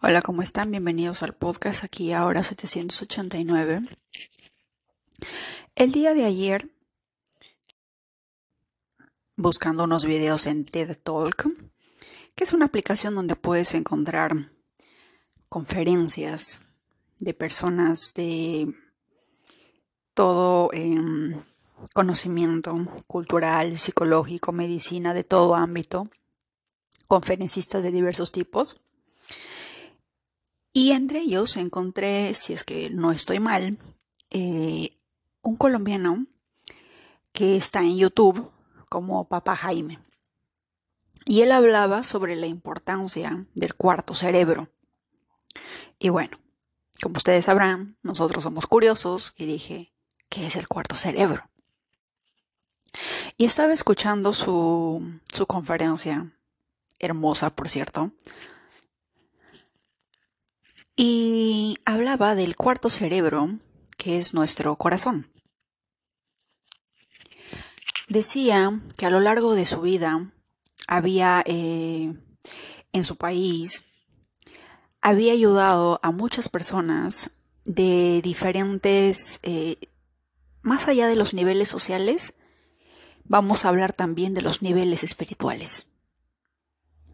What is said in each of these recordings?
Hola, ¿cómo están? Bienvenidos al podcast aquí ahora 789. El día de ayer, buscando unos videos en TED Talk, que es una aplicación donde puedes encontrar conferencias de personas de todo em, conocimiento cultural, psicológico, medicina, de todo ámbito, conferencistas de diversos tipos. Y entre ellos encontré, si es que no estoy mal, eh, un colombiano que está en YouTube como Papá Jaime. Y él hablaba sobre la importancia del cuarto cerebro. Y bueno, como ustedes sabrán, nosotros somos curiosos y dije, ¿qué es el cuarto cerebro? Y estaba escuchando su, su conferencia, hermosa por cierto, y hablaba del cuarto cerebro, que es nuestro corazón. Decía que a lo largo de su vida había eh, en su país, había ayudado a muchas personas de diferentes, eh, más allá de los niveles sociales, vamos a hablar también de los niveles espirituales,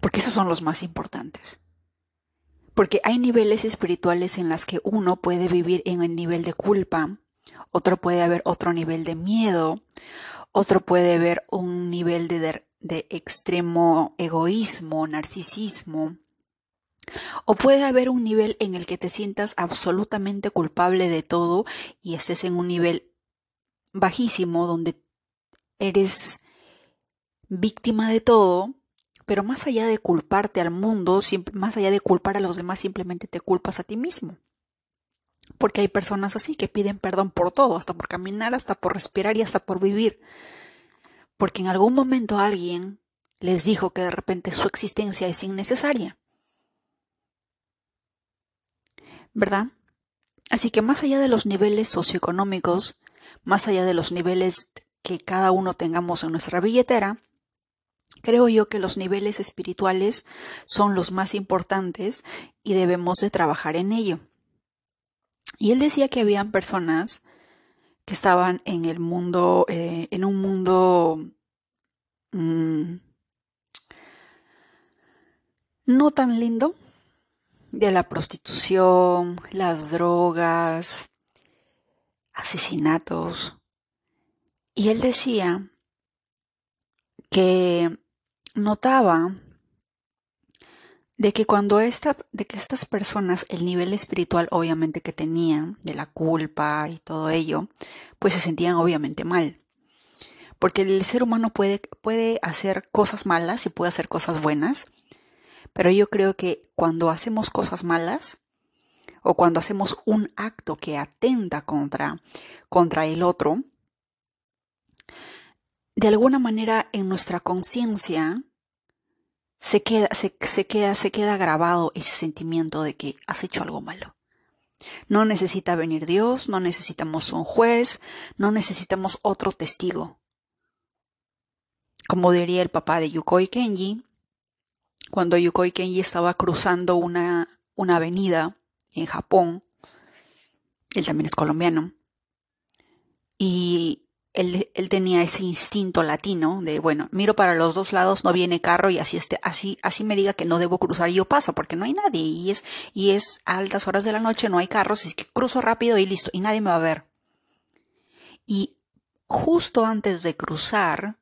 porque esos son los más importantes. Porque hay niveles espirituales en las que uno puede vivir en el nivel de culpa, otro puede haber otro nivel de miedo, otro puede haber un nivel de, de extremo egoísmo, narcisismo, o puede haber un nivel en el que te sientas absolutamente culpable de todo y estés en un nivel bajísimo donde eres víctima de todo pero más allá de culparte al mundo, más allá de culpar a los demás, simplemente te culpas a ti mismo. Porque hay personas así que piden perdón por todo, hasta por caminar, hasta por respirar y hasta por vivir. Porque en algún momento alguien les dijo que de repente su existencia es innecesaria. ¿Verdad? Así que más allá de los niveles socioeconómicos, más allá de los niveles que cada uno tengamos en nuestra billetera, Creo yo que los niveles espirituales son los más importantes y debemos de trabajar en ello. Y él decía que habían personas que estaban en el mundo, eh, en un mundo mm, no tan lindo, de la prostitución, las drogas, asesinatos. Y él decía que notaba de que cuando esta, de que estas personas, el nivel espiritual obviamente que tenían, de la culpa y todo ello, pues se sentían obviamente mal. Porque el ser humano puede, puede hacer cosas malas y puede hacer cosas buenas, pero yo creo que cuando hacemos cosas malas, o cuando hacemos un acto que atenta contra, contra el otro, de alguna manera en nuestra conciencia se queda, se, queda, se queda grabado ese sentimiento de que has hecho algo malo. No necesita venir Dios, no necesitamos un juez, no necesitamos otro testigo. Como diría el papá de Yukoi Kenji, cuando Yukoi Kenji estaba cruzando una, una avenida en Japón, él también es colombiano, y él, tenía ese instinto latino de, bueno, miro para los dos lados, no viene carro y así, este, así, así me diga que no debo cruzar y yo paso porque no hay nadie y es, y es altas horas de la noche, no hay carros, y que cruzo rápido y listo y nadie me va a ver. Y justo antes de cruzar,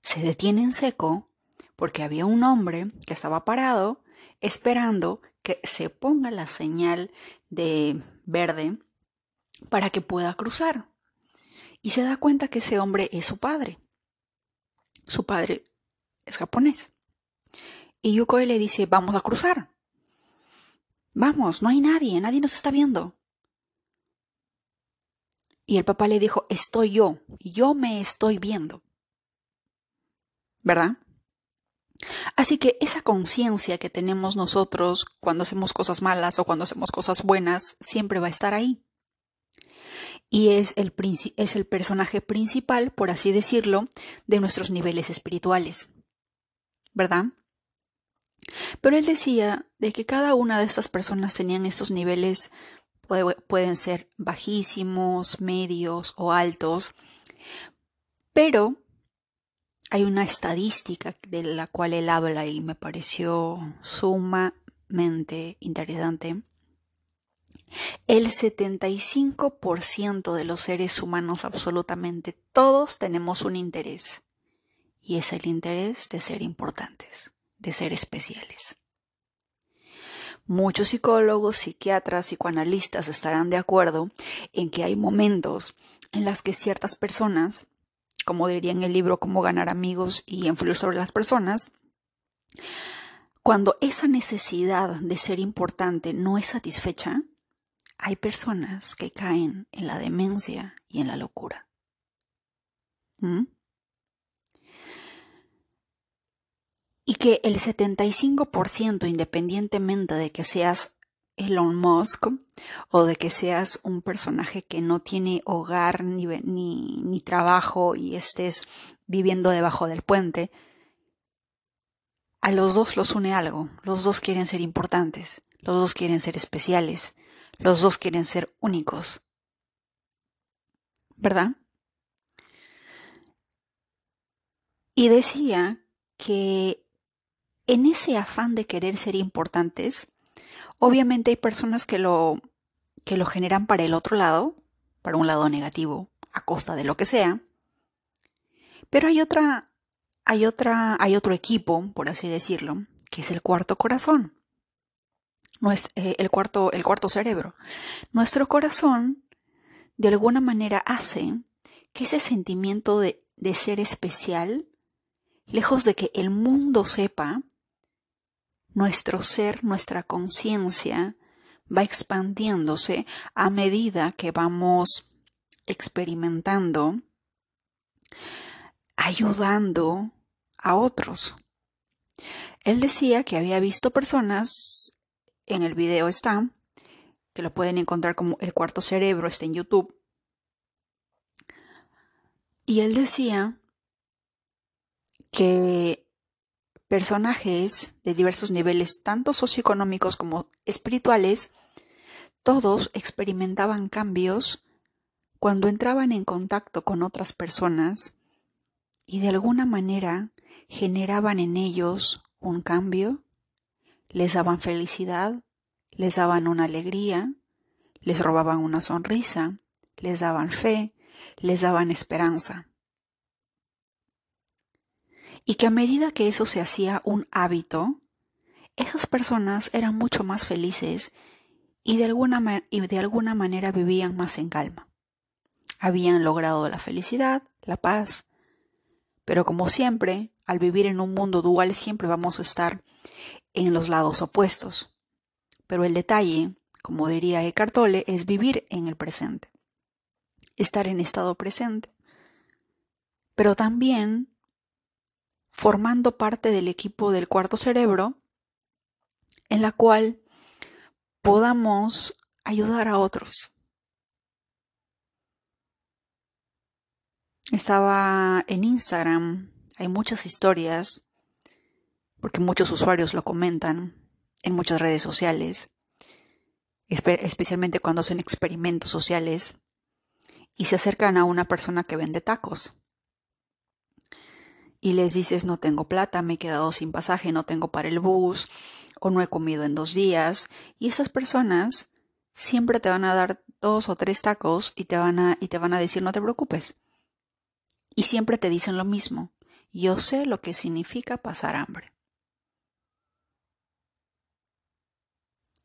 se detiene en seco porque había un hombre que estaba parado esperando que se ponga la señal de verde para que pueda cruzar y se da cuenta que ese hombre es su padre. Su padre es japonés. Y Yukoi le dice, vamos a cruzar. Vamos, no hay nadie, nadie nos está viendo. Y el papá le dijo, estoy yo, yo me estoy viendo. ¿Verdad? Así que esa conciencia que tenemos nosotros cuando hacemos cosas malas o cuando hacemos cosas buenas siempre va a estar ahí y es el, es el personaje principal, por así decirlo, de nuestros niveles espirituales. ¿Verdad? Pero él decía de que cada una de estas personas tenían esos niveles, pueden ser bajísimos, medios o altos, pero hay una estadística de la cual él habla y me pareció sumamente interesante. El 75% de los seres humanos, absolutamente todos, tenemos un interés. Y es el interés de ser importantes, de ser especiales. Muchos psicólogos, psiquiatras, psicoanalistas estarán de acuerdo en que hay momentos en los que ciertas personas como diría en el libro Cómo ganar amigos y influir sobre las personas, cuando esa necesidad de ser importante no es satisfecha, hay personas que caen en la demencia y en la locura. ¿Mm? Y que el 75%, independientemente de que seas Elon Musk o de que seas un personaje que no tiene hogar ni, ni, trabajo y estés viviendo debajo del puente, a los dos los une algo, los dos quieren ser importantes, los dos quieren ser especiales, los dos quieren ser únicos. ¿Verdad? Y decía que en ese afán de querer ser importantes, Obviamente hay personas que lo, que lo generan para el otro lado, para un lado negativo, a costa de lo que sea. Pero hay otra, hay otra, hay otro equipo, por así decirlo, que es el cuarto corazón. Es, eh, el, cuarto, el cuarto cerebro. Nuestro corazón, de alguna manera, hace que ese sentimiento de, de ser especial, lejos de que el mundo sepa, nuestro ser, nuestra conciencia va expandiéndose a medida que vamos experimentando, ayudando a otros. Él decía que había visto personas, en el video está, que lo pueden encontrar como el cuarto cerebro, está en YouTube. Y él decía que personajes de diversos niveles, tanto socioeconómicos como espirituales, todos experimentaban cambios cuando entraban en contacto con otras personas y de alguna manera generaban en ellos un cambio, les daban felicidad, les daban una alegría, les robaban una sonrisa, les daban fe, les daban esperanza y que a medida que eso se hacía un hábito, esas personas eran mucho más felices y de alguna, y de alguna manera vivían más en calma. Habían logrado la felicidad, la paz, pero como siempre, al vivir en un mundo dual siempre vamos a estar en los lados opuestos. Pero el detalle, como diría Eckhart Tolle, es vivir en el presente, estar en estado presente. Pero también formando parte del equipo del cuarto cerebro, en la cual podamos ayudar a otros. Estaba en Instagram, hay muchas historias, porque muchos usuarios lo comentan en muchas redes sociales, especialmente cuando hacen experimentos sociales y se acercan a una persona que vende tacos y les dices no tengo plata, me he quedado sin pasaje, no tengo para el bus o no he comido en dos días y esas personas siempre te van a dar dos o tres tacos y te van a, y te van a decir no te preocupes. Y siempre te dicen lo mismo, yo sé lo que significa pasar hambre.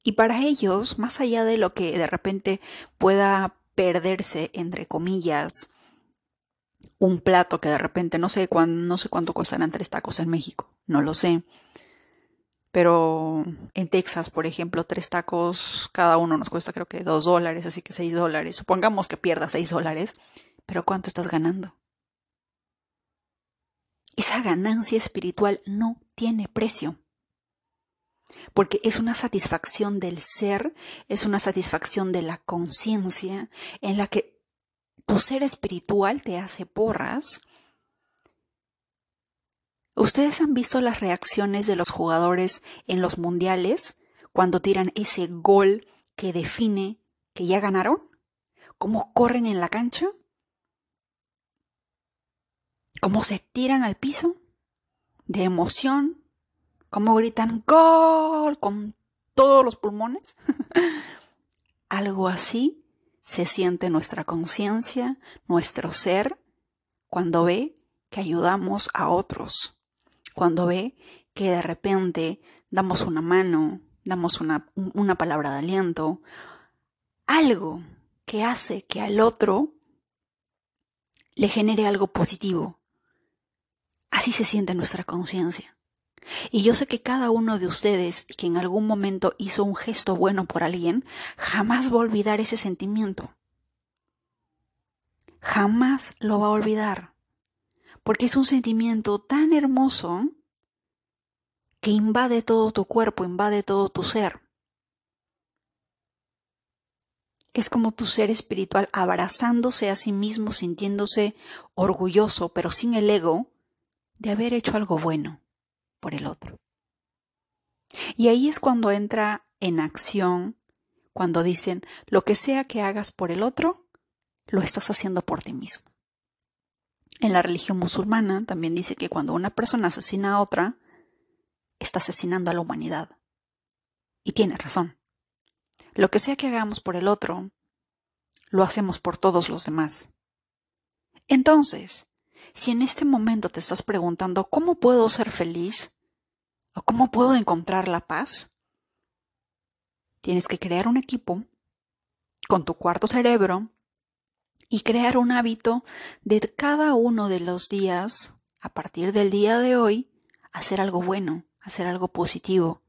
Y para ellos, más allá de lo que de repente pueda perderse, entre comillas, un plato que de repente no sé, cuánto costarán tres tacos en México, no lo sé. Pero en Texas, por ejemplo, tres tacos, cada uno nos cuesta creo que dos dólares, así que seis dólares. Supongamos que pierdas seis dólares, pero ¿cuánto estás ganando? Esa ganancia espiritual no tiene precio. Porque es una satisfacción del ser, es una satisfacción de la conciencia en la que tu ser espiritual te hace porras ¿Ustedes han visto las reacciones de los jugadores en los mundiales cuando tiran ese gol que define que ya ganaron? ¿Cómo corren en la cancha? ¿Cómo se tiran al piso? De emoción. ¿Cómo gritan gol con todos los pulmones? Algo así se siente nuestra conciencia, nuestro ser, cuando ve que ayudamos a otros, cuando ve que de repente damos una mano, damos una, una palabra de aliento, algo que hace que al otro le genere algo positivo. Así se siente nuestra conciencia. Y yo sé que cada uno de ustedes que en algún momento hizo un gesto bueno por alguien, jamás va a olvidar ese sentimiento. Jamás lo va a olvidar. Porque es un sentimiento tan hermoso que invade todo tu cuerpo, invade todo tu ser. Es como tu ser espiritual abrazándose a sí mismo, sintiéndose orgulloso, pero sin el ego, de haber hecho algo bueno por el otro. Y ahí es cuando entra en acción, cuando dicen, lo que sea que hagas por el otro, lo estás haciendo por ti mismo. En la religión musulmana también dice que cuando una persona asesina a otra, está asesinando a la humanidad. Y tiene razón. Lo que sea que hagamos por el otro, lo hacemos por todos los demás. Entonces, si en este momento te estás preguntando cómo puedo ser feliz o cómo puedo encontrar la paz, tienes que crear un equipo con tu cuarto cerebro y crear un hábito de cada uno de los días, a partir del día de hoy, hacer algo bueno, hacer algo positivo.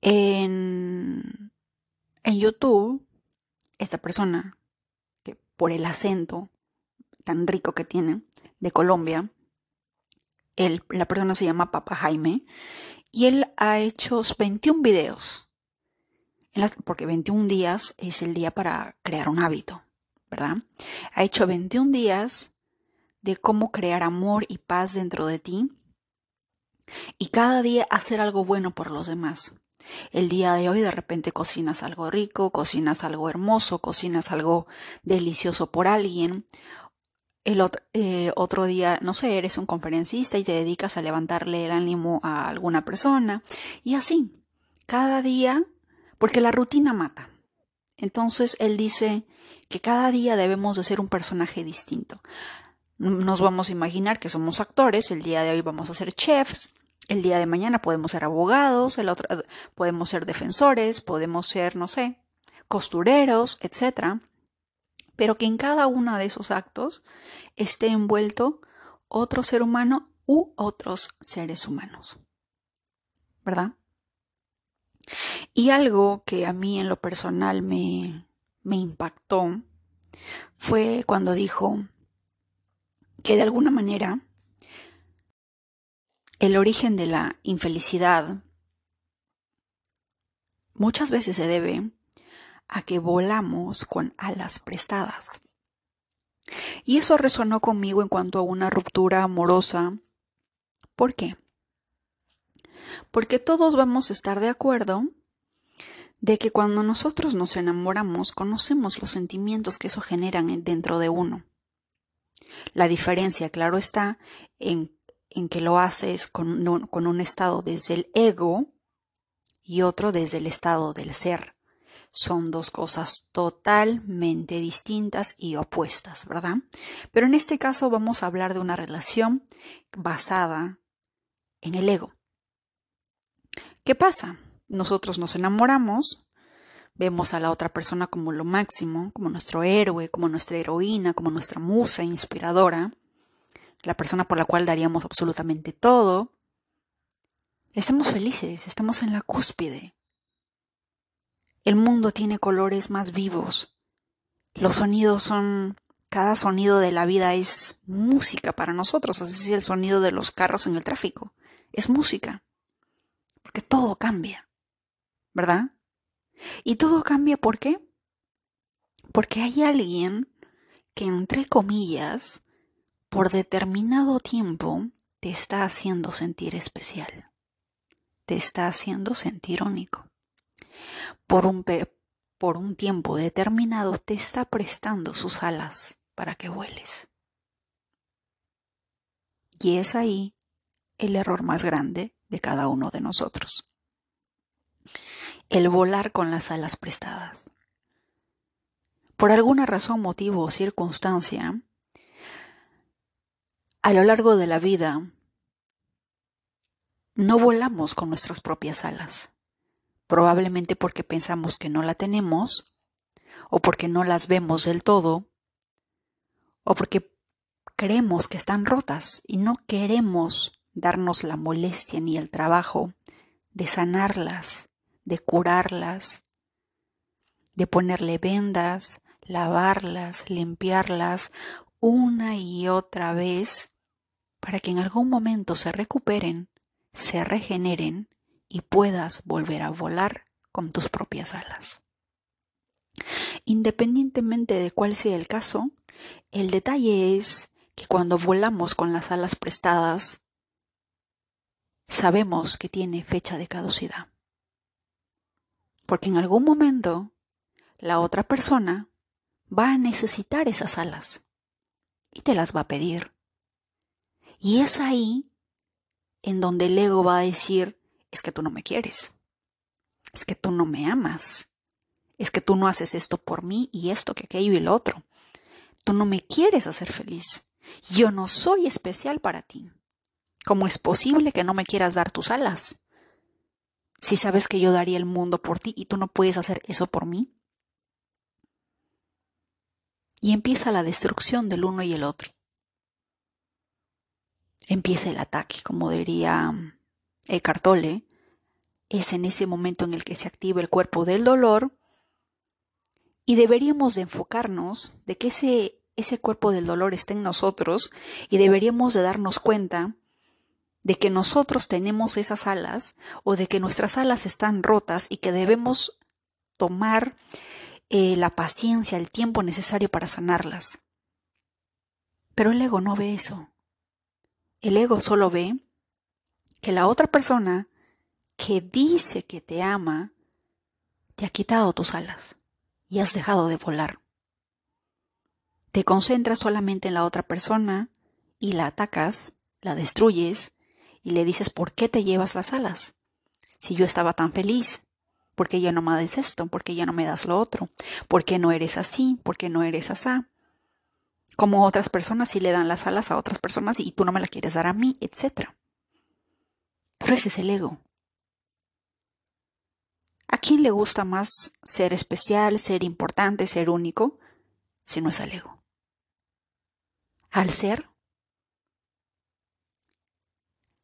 En, en YouTube, esta persona, que por el acento tan rico que tiene, de Colombia. la persona se llama Papa Jaime y él ha hecho 21 videos. porque 21 días es el día para crear un hábito, ¿verdad? Ha hecho 21 días de cómo crear amor y paz dentro de ti y cada día hacer algo bueno por los demás. El día de hoy de repente cocinas algo rico, cocinas algo hermoso, cocinas algo delicioso por alguien el eh, otro, día, no sé, eres un conferencista y te dedicas a levantarle el ánimo a alguna persona. Y así, cada día, porque la rutina mata. Entonces él dice que cada día debemos de ser un personaje distinto. Nos vamos a imaginar que somos actores, el día de hoy vamos a ser chefs, el día de mañana podemos ser abogados, el otro podemos ser defensores, podemos ser, no sé, costureros, etcétera pero que en cada uno de esos actos esté envuelto otro ser humano u otros seres humanos. ¿Verdad? Y algo que a mí en lo personal me, me impactó fue cuando dijo que de alguna manera el origen de la infelicidad muchas veces se debe a que volamos con alas prestadas. Y eso resonó conmigo en cuanto a una ruptura amorosa. ¿Por qué? Porque todos vamos a estar de acuerdo de que cuando nosotros nos enamoramos conocemos los sentimientos que eso generan dentro de uno. La diferencia, claro está, en, en que lo haces con con un estado desde el ego y otro desde el estado del ser son dos cosas totalmente distintas y opuestas, ¿verdad? Pero en este caso vamos a hablar de una relación basada en el ego. ¿Qué pasa? Nosotros nos enamoramos, vemos a la otra persona como lo máximo, como nuestro héroe, como nuestra heroína, como nuestra musa inspiradora, la persona por la cual daríamos absolutamente todo. Estamos felices, estamos en la cúspide. El mundo tiene colores más vivos. Los sonidos son... Cada sonido de la vida es música para nosotros, así es el sonido de los carros en el tráfico. Es música. Porque todo cambia. ¿Verdad? Y todo cambia ¿por qué? Porque hay alguien que, entre comillas, por determinado tiempo, te está haciendo sentir especial, te está haciendo sentir único. Por un, por un tiempo determinado te está prestando sus alas para que vueles. Y es ahí el error más grande de cada uno de nosotros. El volar con las alas prestadas. Por alguna razón, motivo o circunstancia, a lo largo de la vida no volamos con nuestras propias alas, probablemente porque pensamos que no la tenemos, o porque no las vemos del todo, o porque creemos que están rotas y no queremos darnos la molestia ni el trabajo de sanarlas, de curarlas, de ponerle vendas, lavarlas, limpiarlas una y otra vez para que en algún momento se recuperen, se regeneren y puedas volver a volar con tus propias alas. Independientemente de cuál sea el caso, el detalle es que cuando volamos con las alas prestadas, sabemos que tiene fecha de caducidad. Porque en algún momento la otra persona va a necesitar esas alas y te las va a pedir. Y es ahí en donde el ego va a decir, es que tú no me quieres, es que tú no me amas, es que tú no haces esto por mí y esto, que aquello y lo otro. Tú no me quieres hacer feliz. Yo no soy especial para ti. ¿Cómo es posible que no me quieras dar tus alas? Si sabes que yo daría el mundo por ti y tú no puedes hacer eso por mí. Y empieza la destrucción del uno y el otro. Empieza el ataque, como diría Eckhart Tolle. Es en ese momento en el que se activa el cuerpo del dolor y deberíamos de enfocarnos de que ese, ese cuerpo del dolor está en nosotros y deberíamos de darnos cuenta de que nosotros tenemos esas alas o de que nuestras alas están rotas y que debemos tomar eh, la paciencia, el tiempo necesario para sanarlas. Pero el ego no ve eso. El ego solo ve que la otra persona que dice que te ama te ha quitado tus alas y has dejado de volar. Te concentras solamente en la otra persona y la atacas, la destruyes y le dices por qué te llevas las alas. Si yo estaba tan feliz, ¿Por qué ya no me das esto? ¿Por qué ya no me das lo otro? ¿Por qué no eres así? ¿Por qué no eres asá? Como otras personas sí le dan las alas a otras personas y tú no me la quieres dar a mí, etc. Pero ese es el ego. ¿A quién le gusta más ser especial, ser importante, ser único, si no es al ego? Al ser.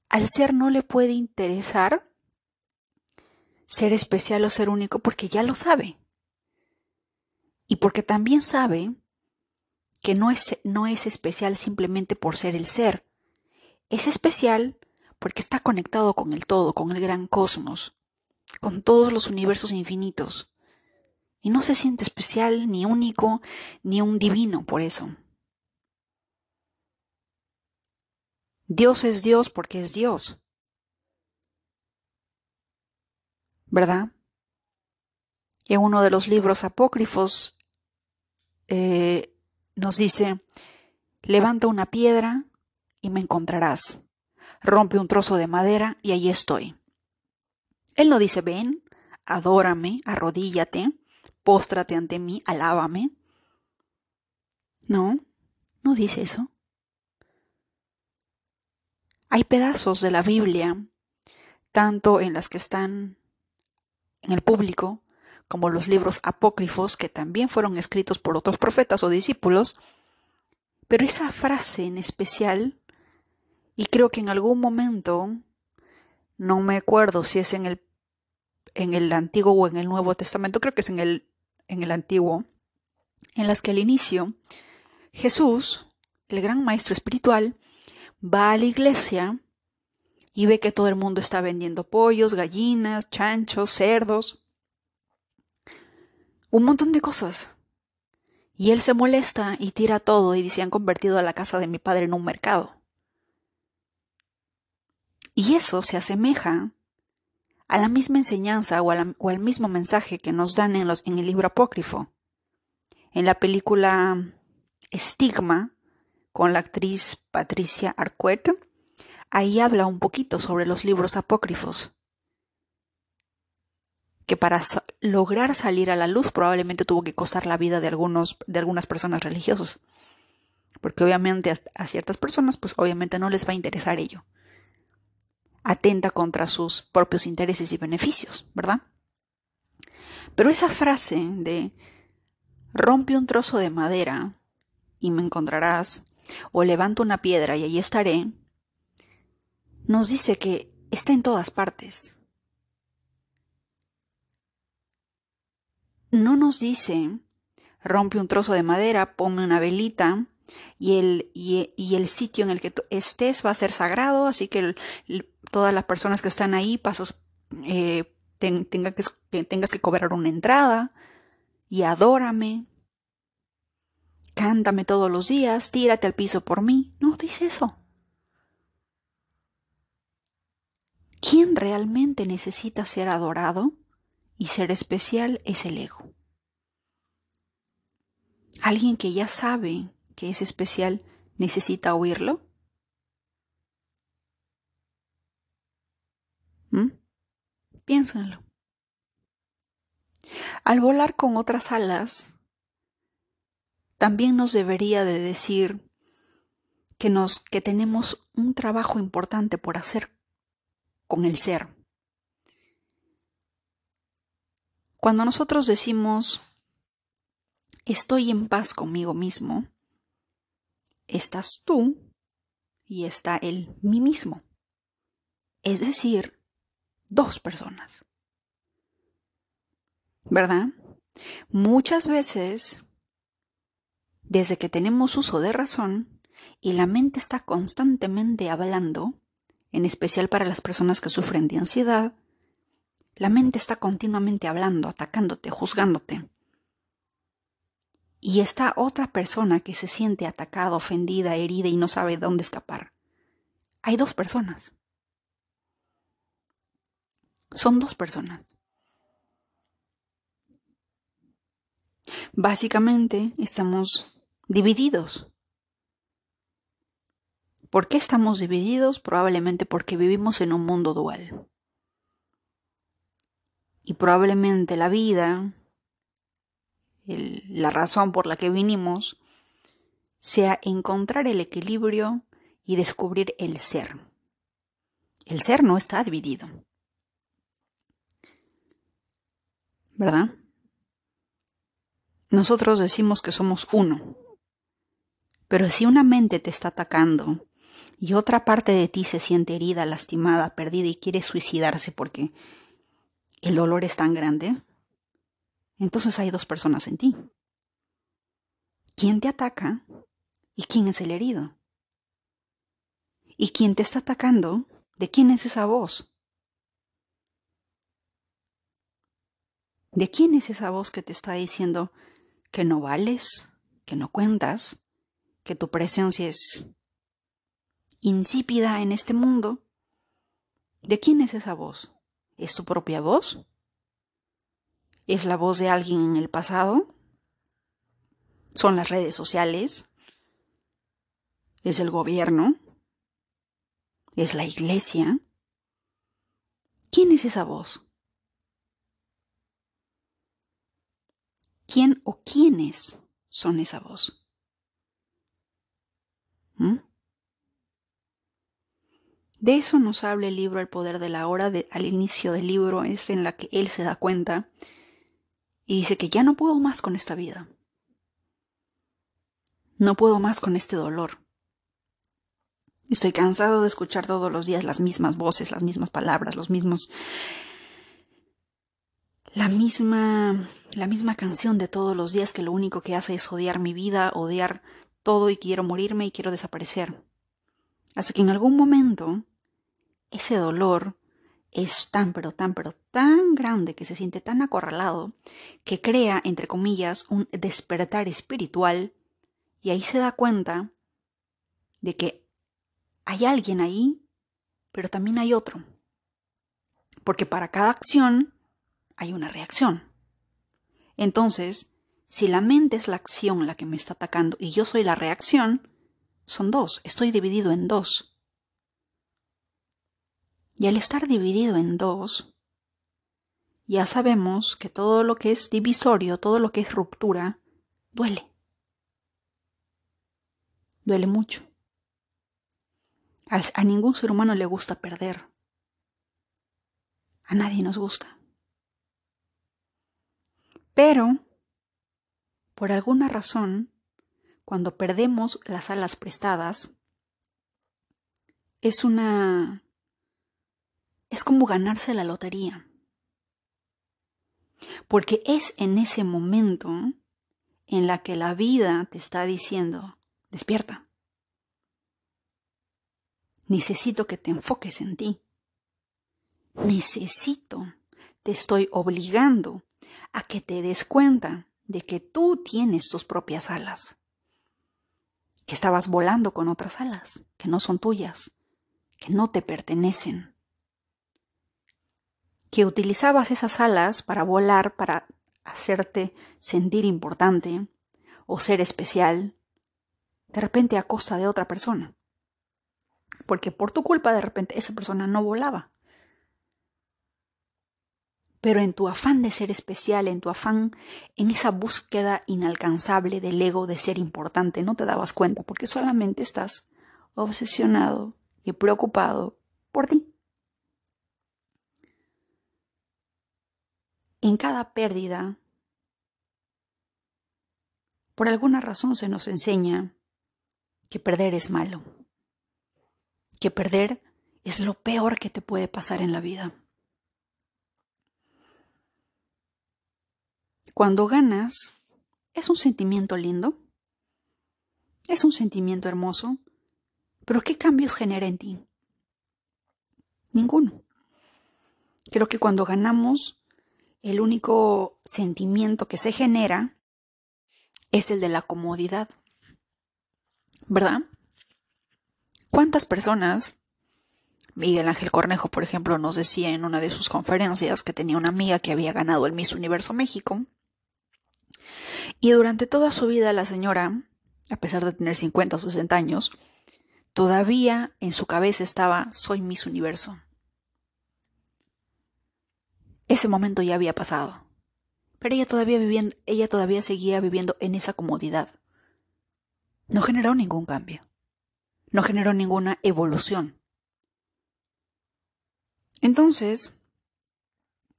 Al ser no le puede interesar ser especial o ser único porque ya lo sabe. Y porque también sabe que no es, no es especial simplemente por ser el ser. Es especial porque está conectado con el todo, con el gran cosmos, con todos los universos infinitos. Y no se siente especial, ni único, ni un divino por eso. Dios es Dios porque es Dios. ¿verdad? En uno de los libros apócrifos eh, nos dice, levanta una piedra y me encontrarás. Rompe un trozo de madera y allí estoy. Él no dice, ven, adórame, arrodíllate, póstrate ante mí, alábame. No, no dice eso. Hay pedazos de la Biblia, tanto en las que están en el público, como los libros apócrifos que también fueron escritos por otros profetas o discípulos, pero esa frase en especial, y creo que en algún momento, no me acuerdo si es en el, en el Antiguo o en el Nuevo Testamento, creo que es en el, en el Antiguo, en las que al inicio Jesús, el gran maestro espiritual, va a la iglesia y ve que todo el mundo está vendiendo pollos, gallinas, chanchos, cerdos, un montón de cosas. Y él se molesta y tira todo y dice han convertido a la casa de mi padre en un mercado. Y eso se asemeja a la misma enseñanza o, al mismo mensaje que nos dan en, los, en el libro apócrifo. En la película Estigma, con la actriz Patricia Arquette, ahí habla un poquito sobre los libros apócrifos, que para lograr salir a la luz probablemente tuvo que costar la vida de, algunos, de algunas personas religiosas, porque obviamente a, a ciertas personas pues obviamente no les va a interesar ello. Atenta contra sus propios intereses y beneficios, ¿verdad? Pero esa frase de rompe un trozo de madera y me encontrarás, o levanto una piedra y allí estaré, nos dice que está en todas partes. No nos dice, rompe un trozo de madera, ponme una velita y el, y, el sitio en el que estés va a ser sagrado, así que todas las personas que están ahí pasas, eh, que, tengas que cobrar una entrada y adórame. Cántame todos los días, tírate al piso por mí. No dice eso. ¿Quién realmente necesita ser adorado y ser especial es el ego. ¿Alguien que ya sabe que es especial necesita oírlo? ¿Mm? Piénsenlo. Al volar con otras alas, también nos debería de decir que, nos, que tenemos un trabajo importante por hacer con el ser. Cuando nosotros decimos estoy en paz conmigo mismo, estás tú y está el mí mismo. Es decir, dos personas. ¿Verdad? Muchas veces, desde que tenemos uso de razón y la mente está constantemente hablando, en especial para las personas que sufren de ansiedad, la mente está continuamente hablando, atacándote, juzgándote. Y está otra persona que se siente atacada, ofendida, herida y no sabe dónde escapar. Hay dos personas. Son dos personas. Básicamente estamos divididos. ¿Por qué estamos divididos? Probablemente porque vivimos en un mundo dual. Y probablemente la vida, la razón por la que vinimos, sea encontrar el equilibrio y descubrir el ser. El ser no está dividido. ¿Verdad? Nosotros decimos que somos uno. Pero si una mente te está atacando y otra parte de ti se siente herida, lastimada, perdida y quiere suicidarse porque el dolor es tan grande, entonces hay dos personas en ti. ¿Quién te ataca y quién es el herido? ¿Y quién te está atacando? ¿De quién es esa voz? ¿De quién es esa voz que te está diciendo que no vales, que no cuentas, que tu presencia es insípida en este mundo? ¿De quién es esa voz? ¿Es tu propia voz? ¿Es la voz de alguien en el pasado? ¿Son las redes sociales? ¿Es el gobierno? ¿Es la iglesia? ¿Quién es esa voz? ¿Quién o quiénes son esa voz? ¿Mm? De eso nos habla el libro El poder de la hora, al inicio del libro es en la que él se da cuenta y dice que ya no puedo más con esta vida. No puedo más con este dolor. Estoy cansado de escuchar todos los días las mismas voces, las mismas palabras, los mismos la misma la misma canción de todos los días que lo único que hace es odiar mi vida, odiar todo y quiero morirme y quiero desaparecer. Hasta que en algún momento ese dolor es tan, pero tan, pero tan grande que se siente tan acorralado que crea, entre comillas, un despertar espiritual y ahí se da cuenta de que hay alguien ahí pero también hay otro. Porque para cada acción hay una reacción. Entonces, si la mente es la acción la que me está atacando y yo soy la reacción, son dos, estoy dividido en dos. Y al estar dividido en dos, ya sabemos que todo lo que es divisorio, todo lo que es ruptura, duele. Duele mucho. A ningún ser humano le gusta perder. A nadie nos gusta. Pero, por alguna razón, cuando perdemos las alas prestadas, es una... es como ganarse la lotería. Porque es en ese momento en la que la vida te está diciendo, despierta. Necesito que te enfoques en ti. Necesito, te estoy obligando a que te des cuenta de que tú tienes tus propias alas, que estabas volando con otras alas, que no son tuyas, que no te pertenecen, que utilizabas esas alas para volar, para hacerte sentir importante o ser especial, de repente a costa de otra persona porque por tu culpa de repente esa persona no volaba. Pero en tu afán de ser especial, en tu afán, en esa búsqueda inalcanzable del ego de ser importante, no te dabas cuenta porque solamente estás obsesionado y preocupado por ti. En cada pérdida, por alguna razón se nos enseña que perder es malo que perder es lo peor que te puede pasar en la vida. Cuando ganas, es un sentimiento lindo, es un sentimiento hermoso, pero ¿qué cambios genera en ti? Ninguno. Creo que cuando ganamos, el único sentimiento que se genera es el de la comodidad. ¿Verdad? ¿Cuántas personas? Miguel Ángel Cornejo, por ejemplo, nos decía en una de sus conferencias que tenía una amiga que había ganado el Miss Universo México. Y durante toda su vida la señora, a pesar de tener 50 o 60 años, todavía en su cabeza estaba soy Miss Universo. Ese momento ya había pasado. Pero ella todavía, ella todavía seguía viviendo en esa comodidad. No generó ningún cambio no generó ninguna evolución. Entonces,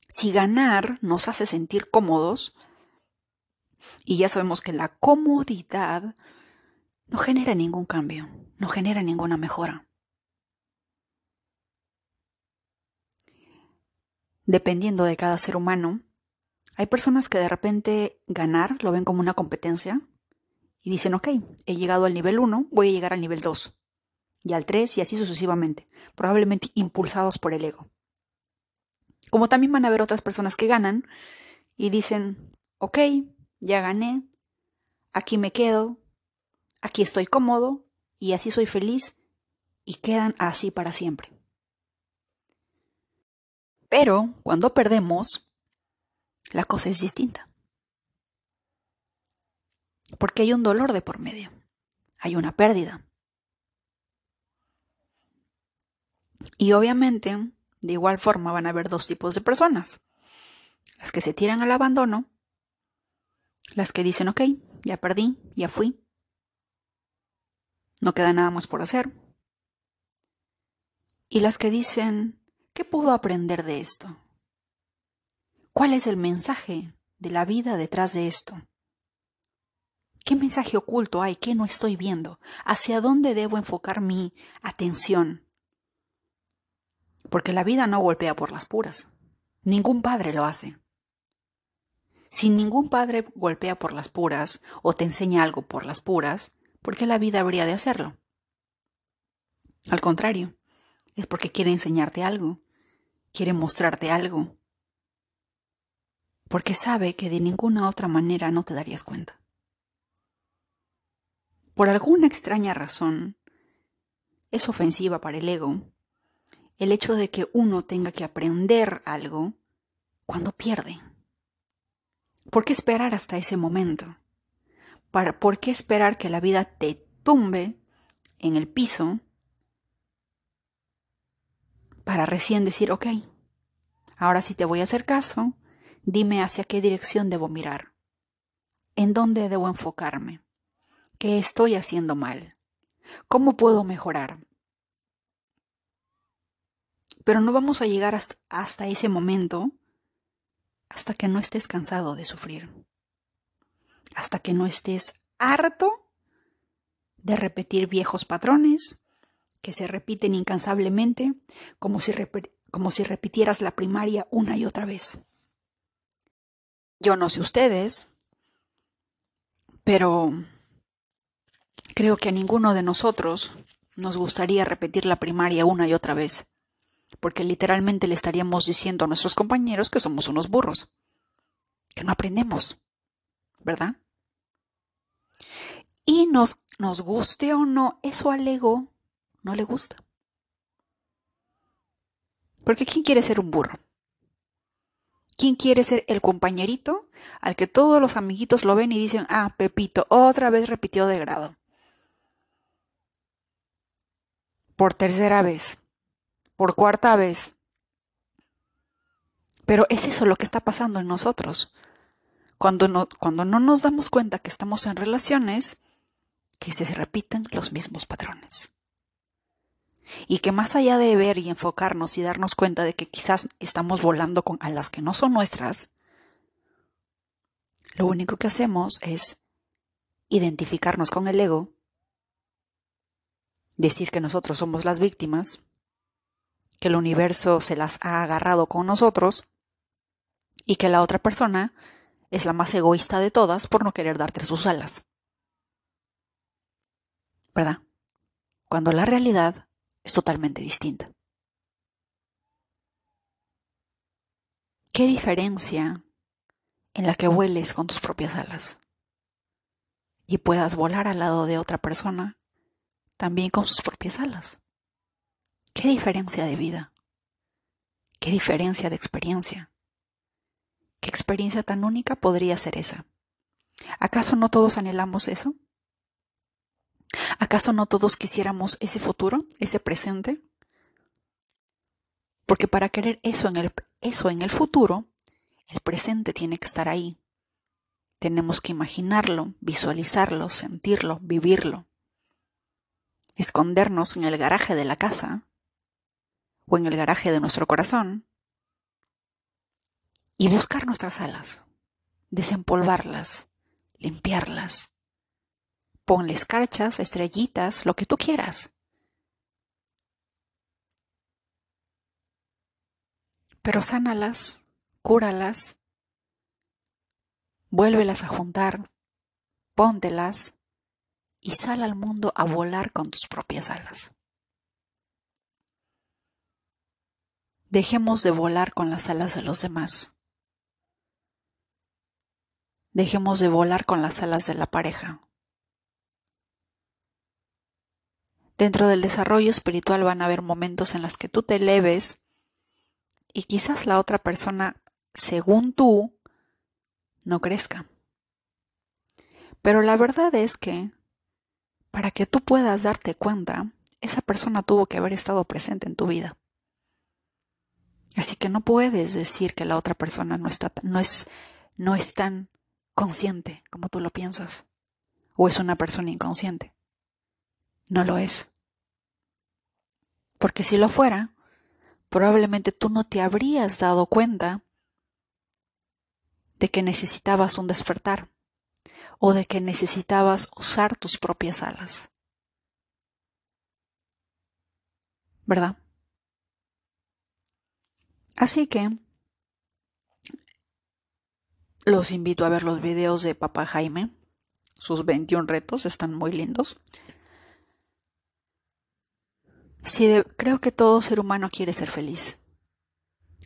si ganar nos hace sentir cómodos, y ya sabemos que la comodidad no genera ningún cambio, no genera ninguna mejora. Dependiendo de cada ser humano, hay personas que de repente ganar lo ven como una competencia y dicen, ok, he llegado al nivel 1, voy a llegar al nivel 2 y al 3 y así sucesivamente, probablemente impulsados por el ego. Como también van a haber otras personas que ganan y dicen, ok, ya gané, aquí me quedo, aquí estoy cómodo y así soy feliz y quedan así para siempre. Pero cuando perdemos, la cosa es distinta. Porque hay un dolor de por medio, hay una pérdida. Y obviamente, de igual forma, van a haber dos tipos de personas. Las que se tiran al abandono, las que dicen, ok, ya perdí, ya fui, no queda nada más por hacer. Y las que dicen, ¿qué puedo aprender de esto? ¿Cuál es el mensaje de la vida detrás de esto? ¿Qué mensaje oculto hay que no estoy viendo? ¿Hacia dónde debo enfocar mi atención? Porque la vida no golpea por las puras. Ningún padre lo hace. Si ningún padre golpea por las puras o te enseña algo por las puras, ¿por qué la vida habría de hacerlo? Al contrario, es porque quiere enseñarte algo, quiere mostrarte algo, porque sabe que de ninguna otra manera no te darías cuenta. Por alguna extraña razón, es ofensiva para el ego el hecho de que uno tenga que aprender algo cuando pierde. ¿Por qué esperar hasta ese momento? ¿Por qué esperar que la vida te tumbe en el piso para recién decir, ok, ahora sí te voy a hacer caso, dime hacia qué dirección debo mirar, en dónde debo enfocarme, qué estoy haciendo mal, cómo puedo mejorar? Pero no vamos a llegar hasta, ese momento hasta que no estés cansado de sufrir, hasta que no estés harto de repetir viejos patrones que se repiten incansablemente como si, como si repitieras la primaria una y otra vez. Yo no sé ustedes, pero creo que a ninguno de nosotros nos gustaría repetir la primaria una y otra vez porque literalmente le estaríamos diciendo a nuestros compañeros que somos unos burros, que no aprendemos, ¿verdad? Y nos, nos guste o no, eso al ego no le gusta. Porque ¿quién quiere ser un burro? ¿Quién quiere ser el compañerito al que todos los amiguitos lo ven y dicen, ah, Pepito, otra vez repitió de grado? Por tercera vez por cuarta vez. Pero es eso lo que está pasando en nosotros. Cuando no, cuando no nos damos cuenta que estamos en relaciones que se repiten los mismos patrones. Y que más allá de ver y enfocarnos y darnos cuenta de que quizás estamos volando con alas que no son nuestras, lo único que hacemos es identificarnos con el ego, decir que nosotros somos las víctimas, que el universo se las ha agarrado con nosotros y que la otra persona es la más egoísta de todas por no querer darte sus alas. ¿Verdad? Cuando la realidad es totalmente distinta. ¿Qué diferencia en la que vueles con tus propias alas y puedas volar al lado de otra persona también con sus propias alas? ¿Qué diferencia de vida? ¿Qué diferencia de experiencia? ¿Qué experiencia tan única podría ser esa? ¿Acaso no todos anhelamos eso? ¿Acaso no todos quisiéramos ese futuro, ese presente? Porque para querer eso en el, eso en el futuro, el presente tiene que estar ahí. Tenemos que imaginarlo, visualizarlo, sentirlo, vivirlo. Escondernos en el garaje de la casa o en el garaje de nuestro corazón y buscar nuestras alas, desempolvarlas, limpiarlas. Ponle escarchas, estrellitas, lo que tú quieras. Pero sánalas, cúralas, vuélvelas a juntar, póntelas y sal al mundo a volar con tus propias alas. Dejemos de volar con las alas de los demás. Dejemos de volar con las alas de la pareja. Dentro del desarrollo espiritual van a haber momentos en los que tú te eleves y quizás la otra persona, según tú, no crezca. Pero la verdad es que, para que tú puedas darte cuenta, esa persona tuvo que haber estado presente en tu vida. Así que no puedes decir que la otra persona no está, no es, no es tan consciente como tú lo piensas. O es una persona inconsciente. No lo es. Porque si lo fuera, probablemente tú no te habrías dado cuenta de que necesitabas un despertar o de que necesitabas usar tus propias alas. ¿Verdad? Así que los invito a ver los videos de Papá Jaime. Sus 21 retos están muy lindos. Sí, creo que todo ser humano quiere ser feliz.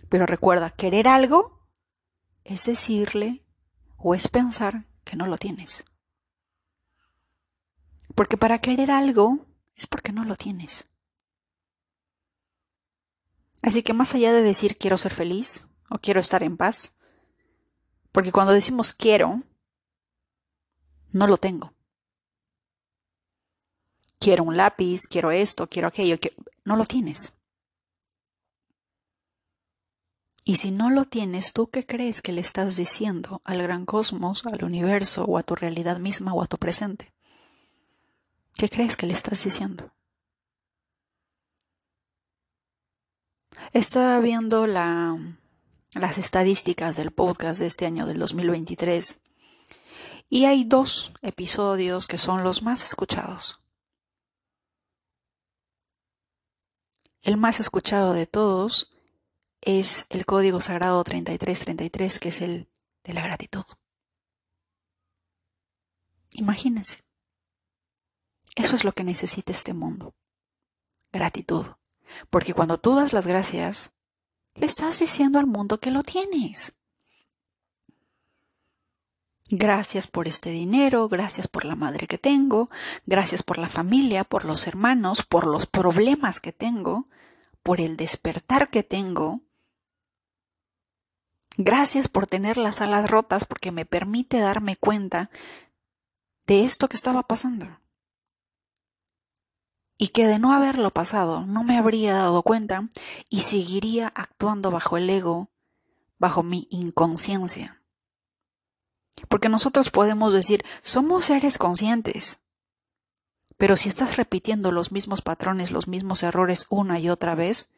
Pero recuerda, querer algo es decirle o es pensar que no lo tienes. Porque para querer algo es porque no lo tienes. Así que más allá de decir quiero ser feliz o quiero estar en paz, porque cuando decimos quiero, no lo tengo. Quiero un lápiz, quiero esto, quiero aquello, no lo tienes. Y si no lo tienes, ¿tú qué crees que le estás diciendo al gran cosmos, al universo o a tu realidad misma o a tu presente? ¿Qué crees que le estás diciendo? Estaba viendo la, las estadísticas del podcast de este año del 2023 y hay dos episodios que son los más escuchados. El más escuchado de todos es el código sagrado 3333, que es el de la gratitud. Imagínense. Eso es lo que necesita este mundo. Gratitud. Porque cuando tú das las gracias, le estás diciendo al mundo que lo tienes. Gracias por este dinero, gracias por la madre que tengo, gracias por la familia, por los hermanos, por los problemas que tengo, por el despertar que tengo. Gracias por tener las alas rotas porque me permite darme cuenta de esto que estaba pasando. Y que de no haberlo pasado no me habría dado cuenta y seguiría actuando bajo el ego, bajo mi inconsciencia. Porque nosotros podemos decir, somos seres conscientes. Pero si estás repitiendo los mismos patrones, los mismos errores una y otra vez,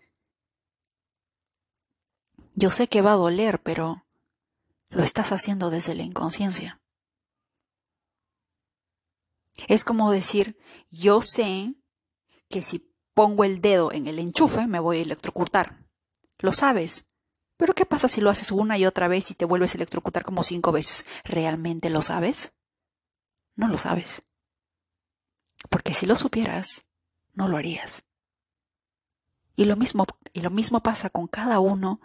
yo sé que va a doler, pero lo estás haciendo desde la inconsciencia. Es como decir, yo sé que si pongo el dedo en el enchufe me voy a electrocutar. Lo sabes, pero ¿qué pasa si lo haces una y otra vez y te vuelves a electrocutar como cinco veces? ¿Realmente lo sabes? No lo sabes. Porque si lo supieras, no lo harías. Y lo mismo, y lo mismo pasa con cada uno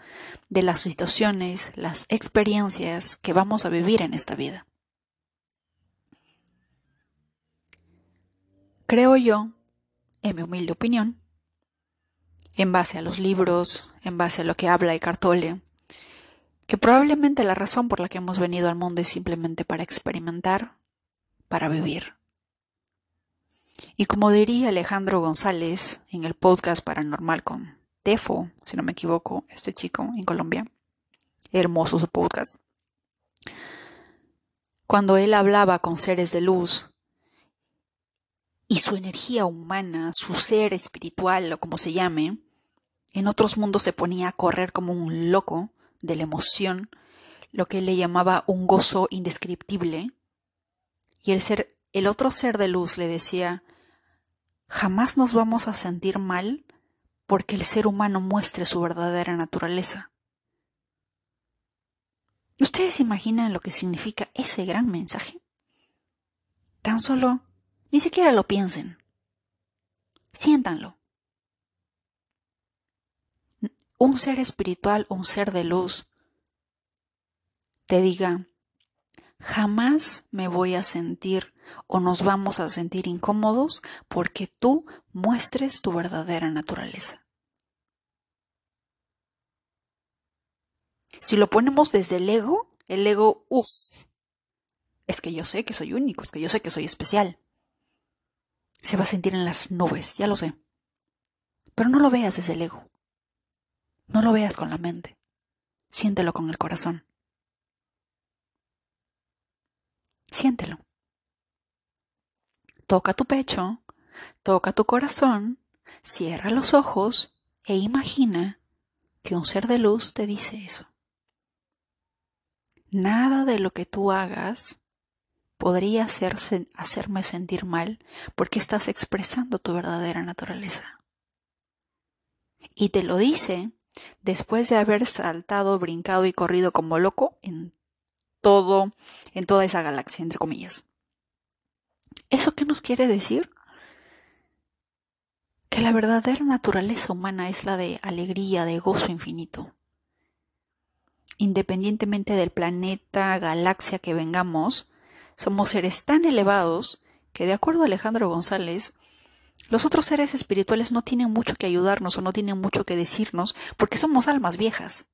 de las situaciones, las experiencias que vamos a vivir en esta vida. Creo yo, en mi humilde opinión, en base a los libros, en base a lo que habla Eckhart Tolle, que probablemente la razón por la que hemos venido al mundo es simplemente para experimentar, para vivir. Y como diría Alejandro González en el podcast paranormal con Tefo, si no me equivoco, este chico en Colombia, hermoso su podcast, cuando él hablaba con seres de luz y su energía humana, su ser espiritual o como se llame, en otros mundos se ponía a correr como un loco de la emoción, lo que le llamaba un gozo indescriptible. Y el ser, el otro ser de luz le decía, jamás nos vamos a sentir mal porque el ser humano muestre su verdadera naturaleza. ¿Ustedes imaginan lo que significa ese gran mensaje? Tan solo, ni siquiera lo piensen. Siéntanlo un ser espiritual, un ser de luz, te diga, jamás me voy a sentir o nos vamos a sentir incómodos porque tú muestres tu verdadera naturaleza. Si lo ponemos desde el ego, el ego, uff, es que yo sé que soy único, es que yo sé que soy especial. Se va a sentir en las nubes, ya lo sé. Pero no lo veas desde el ego. No lo veas con la mente, siéntelo con el corazón. Siéntelo. Toca tu pecho, toca tu corazón, cierra los ojos e imagina que un ser de luz te dice eso. Nada de lo que tú hagas podría hacerse, hacerme sentir mal porque estás expresando tu verdadera naturaleza. Y te lo dice después de haber saltado, brincado y corrido como loco en todo, en toda esa galaxia, entre comillas. ¿Eso qué nos quiere decir? Que la verdadera naturaleza humana es la de alegría, de gozo infinito. Independientemente del planeta, galaxia que vengamos, somos seres tan elevados que, de acuerdo a Alejandro González, Los otros seres espirituales no tienen mucho que ayudarnos o no tienen mucho que decirnos porque somos almas viejas.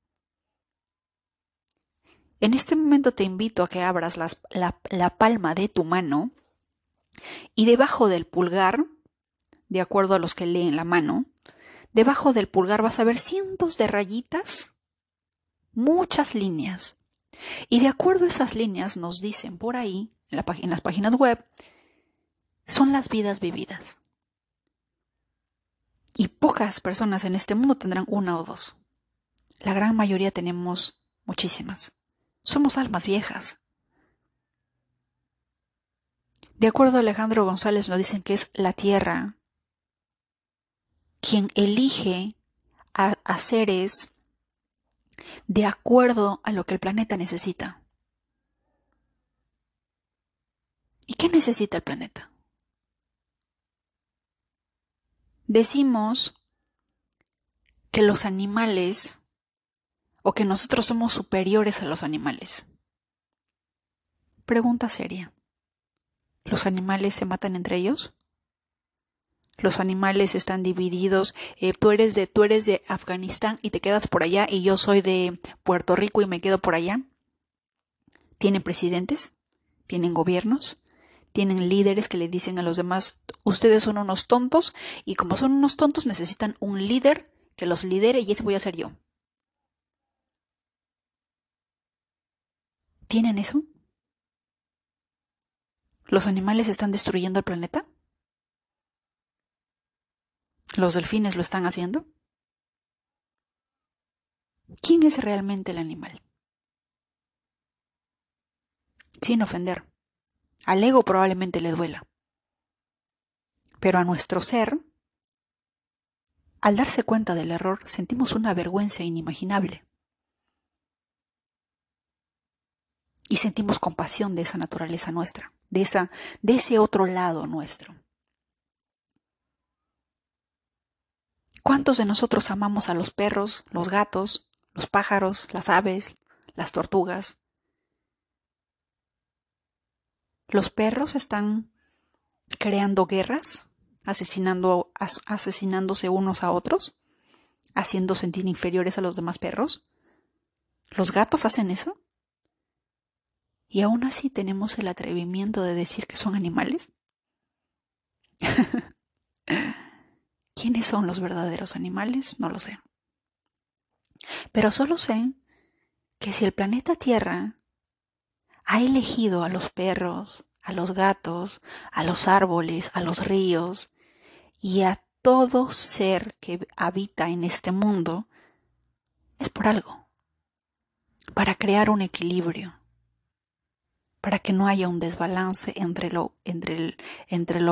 En este momento te invito a que abras la, palma de tu mano y debajo del pulgar, de acuerdo a los que leen la mano, debajo del pulgar vas a ver cientos de rayitas, muchas líneas. Y de acuerdo a esas líneas nos dicen por ahí, en las páginas web, son las vidas vividas. Y pocas personas en este mundo tendrán una o dos. La gran mayoría tenemos muchísimas. Somos almas viejas. De acuerdo a Alejandro González nos dicen que es la Tierra quien elige a, a seres de acuerdo a lo que el planeta necesita. ¿Y qué necesita el planeta? Decimos que los animales o que nosotros somos superiores a los animales. Pregunta seria. ¿Los animales se matan entre ellos? Los animales están divididos. Eh, tú eres de tú eres de Afganistán y te quedas por allá y yo soy de Puerto Rico y me quedo por allá. ¿Tienen presidentes? ¿Tienen gobiernos? ¿Tienen líderes que le dicen a los demás ustedes son unos tontos y como son unos tontos necesitan un líder que los lidere y ese voy a ser yo? ¿Tienen eso? ¿Los animales están destruyendo el planeta? ¿Los delfines lo están haciendo? ¿Quién es realmente el animal? Sin ofender. Al ego probablemente le duela. Pero a nuestro ser, al darse cuenta del error, sentimos una vergüenza inimaginable. Y sentimos compasión de esa naturaleza nuestra, de, esa, de ese otro lado nuestro. ¿Cuántos de nosotros amamos a los perros, los gatos, los pájaros, las aves, las tortugas? Los perros están creando guerras, asesinando, asesinándose unos a otros, haciendo sentir inferiores a los demás perros. ¿Los gatos hacen eso? ¿Y aún así tenemos el atrevimiento de decir que son animales? ¿Quiénes son los verdaderos animales? No lo sé. Pero solo sé que si el planeta Tierra ha elegido a los perros, a los gatos, a los árboles, a los ríos y a todo ser que habita en este mundo, es por algo, para crear un equilibrio, para que no haya un desbalance entre lo,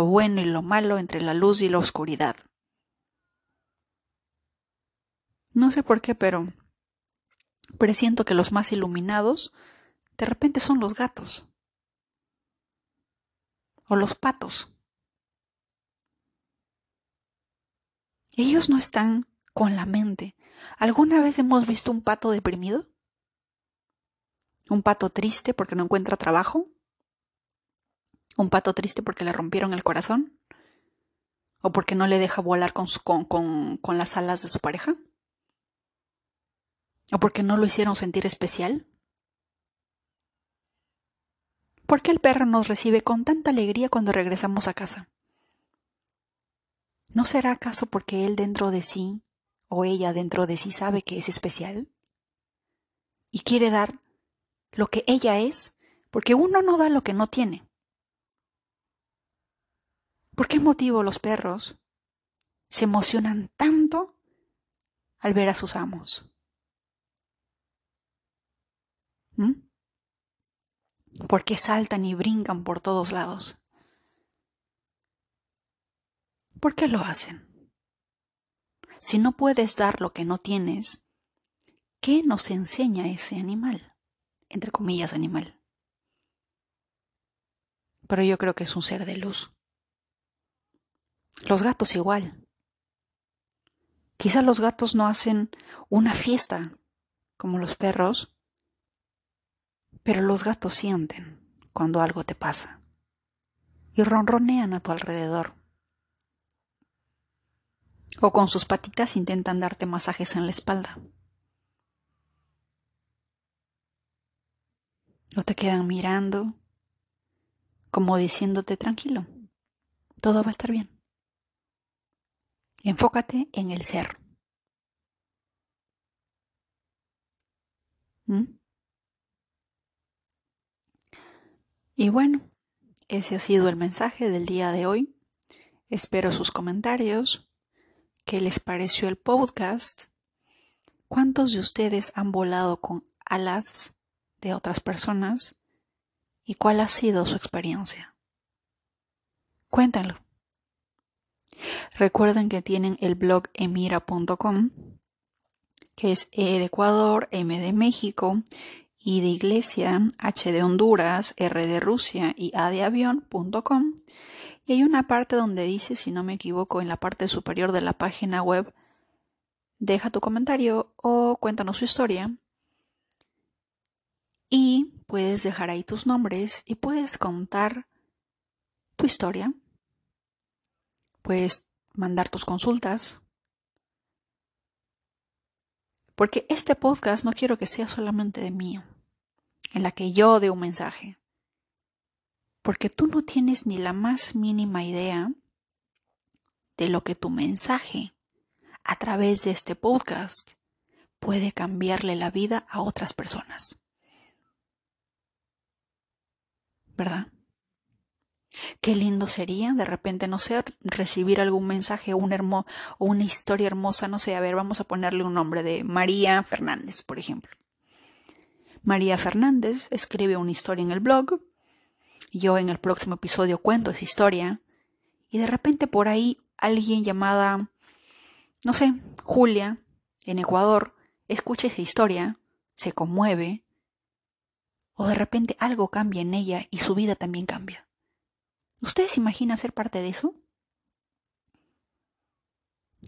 bueno y lo malo, entre la luz y la oscuridad. No sé por qué, pero presiento que los más iluminados de repente son los gatos o los patos. Ellos no están con la mente. ¿Alguna vez hemos visto un pato deprimido? ¿Un pato triste porque no encuentra trabajo? ¿Un pato triste porque le rompieron el corazón? ¿O porque no le deja volar con, con, con las alas de su pareja? ¿O porque no lo hicieron sentir especial? ¿Por qué el perro nos recibe con tanta alegría cuando regresamos a casa? ¿No será acaso porque él dentro de sí o ella dentro de sí sabe que es especial? Y quiere dar lo que ella es, porque uno no da lo que no tiene. ¿Por qué motivo los perros se emocionan tanto al ver a sus amos? ¿Mm? ¿Por qué saltan y brincan por todos lados? ¿Por qué lo hacen? Si no puedes dar lo que no tienes, ¿qué nos enseña ese animal? Entre comillas, animal. Pero yo creo que es un ser de luz. Los gatos igual. Quizá los gatos no hacen una fiesta como los perros, pero los gatos sienten cuando algo te pasa y ronronean a tu alrededor. O con sus patitas intentan darte masajes en la espalda. O te quedan mirando, como diciéndote tranquilo, todo va a estar bien. Enfócate en el ser. ¿Mm? Y bueno, ese ha sido el mensaje del día de hoy. Espero sus comentarios. ¿Qué les pareció el podcast? ¿Cuántos de ustedes han volado con alas de otras personas? ¿Y cuál ha sido su experiencia? Cuéntenlo. Recuerden que tienen el blog emira.com, que es E de Ecuador, M de México, I de Iglesia, H de Honduras, R de Rusia y A de avión.com y hay una parte donde dice, si no me equivoco, en la parte superior de la página web, deja tu comentario o cuéntanos su historia. Y puedes dejar ahí tus nombres y puedes contar tu historia. Puedes mandar tus consultas. Porque este podcast no quiero que sea solamente de mío, en la que yo dé un mensaje porque tú no tienes ni la más mínima idea de lo que tu mensaje a través de este podcast puede cambiarle la vida a otras personas. ¿Verdad? Qué lindo sería de repente, no sé, recibir algún mensaje un o una historia hermosa, no sé, a ver, vamos a ponerle un nombre de María Fernández, por ejemplo. María Fernández escribe una historia en el blog yo en el próximo episodio cuento esa historia y de repente por ahí alguien llamada, no sé, Julia, en Ecuador, escucha esa historia, se conmueve, o de repente algo cambia en ella y su vida también cambia. ¿Ustedes imaginan ser parte de eso?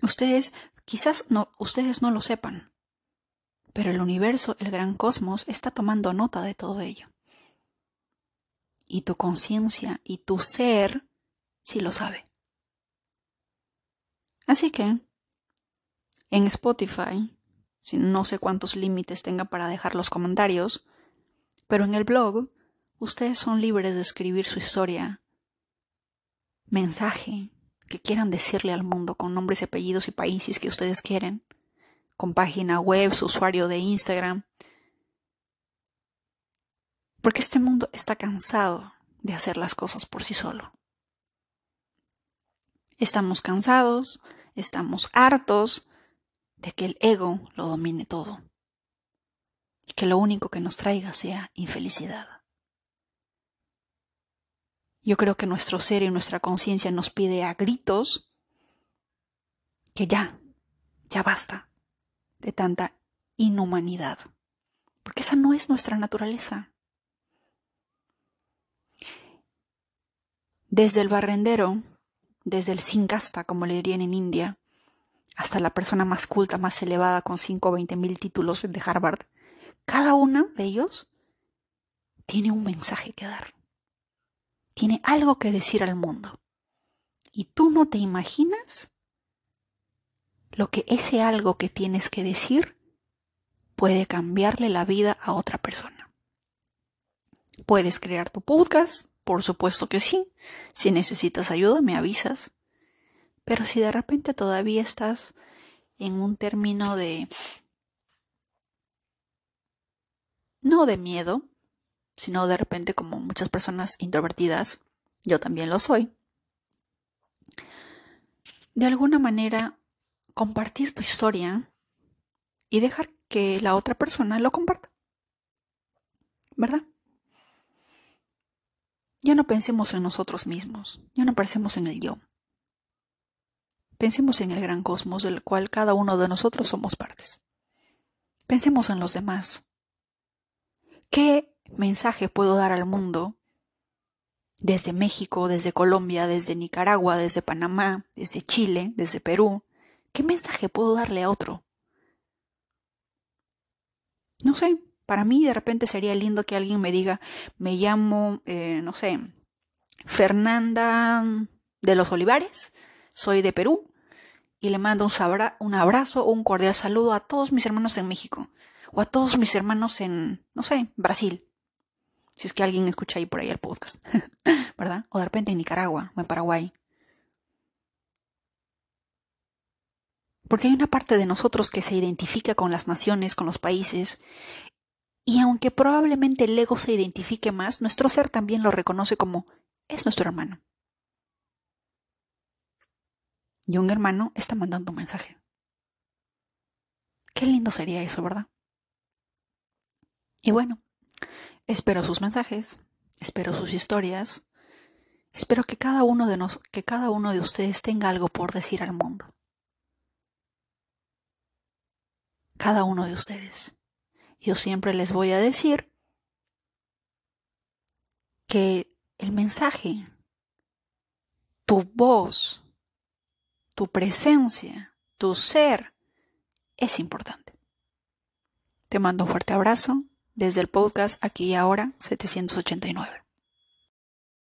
Ustedes, quizás no, ustedes no lo sepan, pero el universo, el gran cosmos, está tomando nota de todo ello y tu conciencia y tu ser sí lo sabe. Así que, en Spotify, si no sé cuántos límites tenga para dejar los comentarios, pero en el blog, ustedes son libres de escribir su historia, mensaje que quieran decirle al mundo con nombres y apellidos y países que ustedes quieren, con página web, su usuario de Instagram, porque este mundo está cansado de hacer las cosas por sí solo. Estamos cansados, estamos hartos de que el ego lo domine todo y que lo único que nos traiga sea infelicidad. Yo creo que nuestro ser y nuestra conciencia nos pide a gritos que ya, ya basta de tanta inhumanidad, porque esa no es nuestra naturaleza. Desde el barrendero, desde el casta, como le dirían en India, hasta la persona más culta, más elevada, con 5 o 20 mil títulos de Harvard, cada uno de ellos tiene un mensaje que dar. Tiene algo que decir al mundo. Y tú no te imaginas lo que ese algo que tienes que decir puede cambiarle la vida a otra persona. Puedes crear tu podcast, por supuesto que sí. Si necesitas ayuda, me avisas. Pero si de repente todavía estás en un término de... no de miedo, sino de repente como muchas personas introvertidas, yo también lo soy, de alguna manera compartir tu historia y dejar que la otra persona lo comparta. ¿Verdad? Ya no pensemos en nosotros mismos, ya no pensemos en el yo. Pensemos en el gran cosmos del cual cada uno de nosotros somos partes. Pensemos en los demás. ¿Qué mensaje puedo dar al mundo desde México, desde Colombia, desde Nicaragua, desde Panamá, desde Chile, desde Perú? ¿Qué mensaje puedo darle a otro? No sé, para mí de repente sería lindo que alguien me diga, me llamo, eh, no sé, Fernanda de los Olivares, soy de Perú y le mando un, abrazo o un cordial saludo a todos mis hermanos en México o a todos mis hermanos en, no sé, Brasil. Si es que alguien escucha ahí por ahí el podcast, ¿verdad? O de repente en Nicaragua o en Paraguay. Porque hay una parte de nosotros que se identifica con las naciones, con los países, y aunque probablemente el ego se identifique más, nuestro ser también lo reconoce como es nuestro hermano. Y un hermano está mandando un mensaje. Qué lindo sería eso, ¿verdad? Y bueno, espero sus mensajes, espero sus historias, espero que cada uno de nos, que cada uno de ustedes tenga algo por decir al mundo. Cada uno de ustedes. Yo siempre les voy a decir que el mensaje, tu voz, tu presencia, tu ser, es importante. Te mando un fuerte abrazo desde el podcast Aquí y Ahora 789.